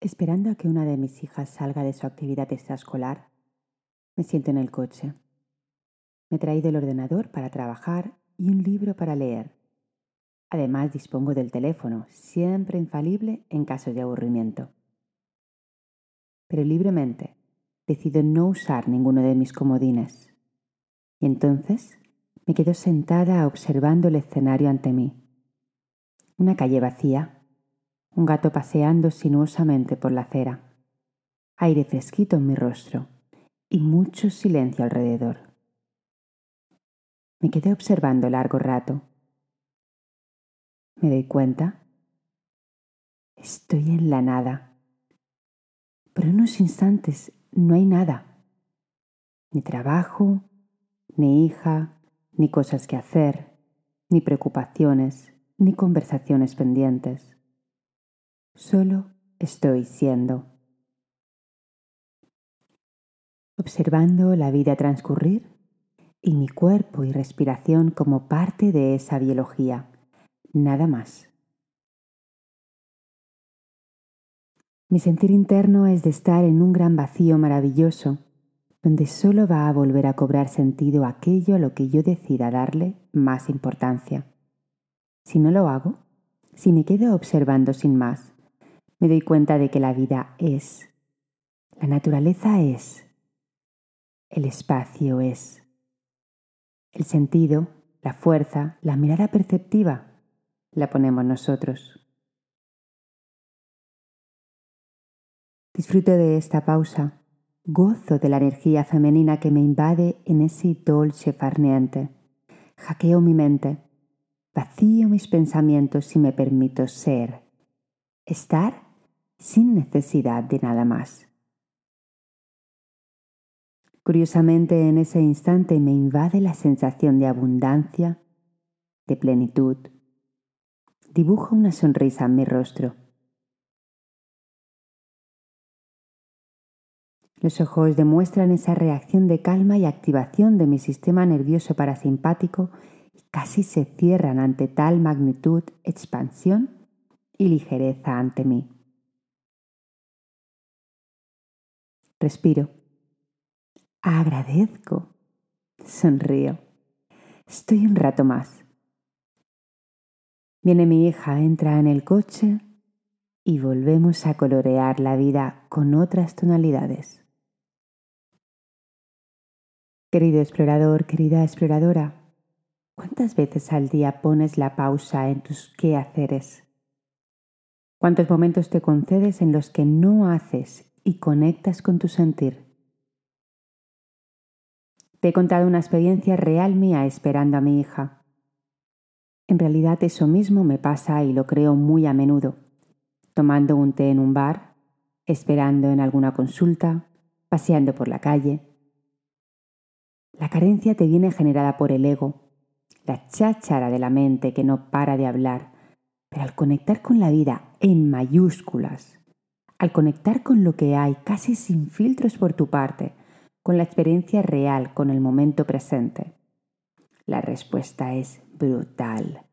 Esperando a que una de mis hijas salga de su actividad extraescolar, me siento en el coche. Me he traído el ordenador para trabajar y un libro para leer. Además dispongo del teléfono, siempre infalible en casos de aburrimiento. Pero libremente decido no usar ninguno de mis comodines. Y entonces me quedo sentada observando el escenario ante mí. Una calle vacía un gato paseando sinuosamente por la acera, aire fresquito en mi rostro y mucho silencio alrededor. Me quedé observando largo rato. Me doy cuenta. Estoy en la nada. Por unos instantes no hay nada. Ni trabajo, ni hija, ni cosas que hacer, ni preocupaciones, ni conversaciones pendientes. Solo estoy siendo. Observando la vida transcurrir y mi cuerpo y respiración como parte de esa biología, nada más. Mi sentir interno es de estar en un gran vacío maravilloso, donde solo va a volver a cobrar sentido aquello a lo que yo decida darle más importancia. Si no lo hago, si me quedo observando sin más, me doy cuenta de que la vida es, la naturaleza es, el espacio es, el sentido, la fuerza, la mirada perceptiva, la ponemos nosotros. Disfruto de esta pausa, gozo de la energía femenina que me invade en ese dolce farneante. Hackeo mi mente, vacío mis pensamientos y me permito ser, estar sin necesidad de nada más. Curiosamente, en ese instante me invade la sensación de abundancia, de plenitud. Dibujo una sonrisa en mi rostro. Los ojos demuestran esa reacción de calma y activación de mi sistema nervioso parasimpático y casi se cierran ante tal magnitud, expansión y ligereza ante mí. Respiro. Agradezco. Sonrío. Estoy un rato más. Viene mi hija, entra en el coche y volvemos a colorear la vida con otras tonalidades. Querido explorador, querida exploradora, ¿cuántas veces al día pones la pausa en tus quehaceres? ¿Cuántos momentos te concedes en los que no haces y conectas con tu sentir. Te he contado una experiencia real mía esperando a mi hija. En realidad eso mismo me pasa y lo creo muy a menudo, tomando un té en un bar, esperando en alguna consulta, paseando por la calle. La carencia te viene generada por el ego, la cháchara de la mente que no para de hablar, pero al conectar con la vida en mayúsculas, al conectar con lo que hay casi sin filtros por tu parte, con la experiencia real, con el momento presente? La respuesta es brutal.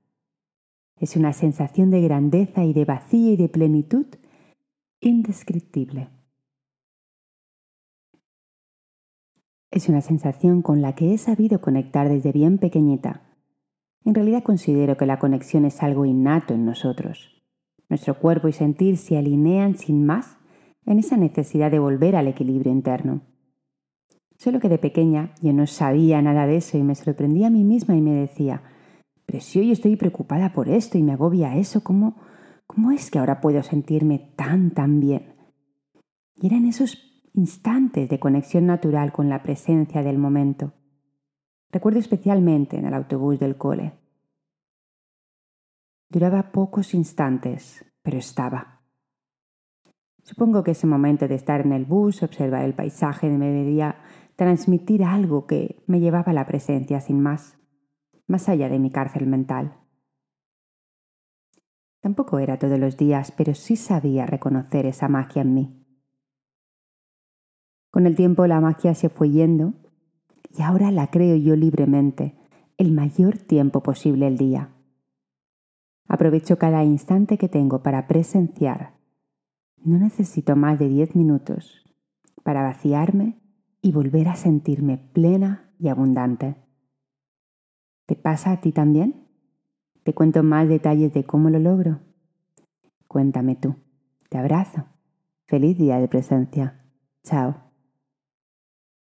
Es una sensación de grandeza y de vacío y de plenitud indescriptible. Es una sensación con la que he sabido conectar desde bien pequeñita. En realidad considero que la conexión es algo innato en nosotros. Nuestro cuerpo y sentir se alinean sin más en esa necesidad de volver al equilibrio interno. Solo que de pequeña yo no sabía nada de eso y me sorprendía a mí misma y me decía, pero si hoy estoy preocupada por esto y me agobia eso, ¿cómo, cómo es que ahora puedo sentirme tan, tan bien? Y eran esos instantes de conexión natural con la presencia del momento. Recuerdo especialmente en el autobús del cole. Duraba pocos instantes, pero estaba. Supongo que ese momento de estar en el bus, observar el paisaje, me debía transmitir algo que me llevaba a la presencia sin más, más allá de mi cárcel mental. Tampoco era todos los días, pero sí sabía reconocer esa magia en mí. Con el tiempo la magia se fue yendo y ahora la creo yo libremente, el mayor tiempo posible el día. Aprovecho cada instante que tengo para presenciar, no necesito más de 10 minutos para vaciarme y volver a sentirme plena y abundante. ¿Te pasa a ti también? ¿Te cuento más detalles de cómo lo logro? Cuéntame tú. Te abrazo. Feliz día de presencia. Chao.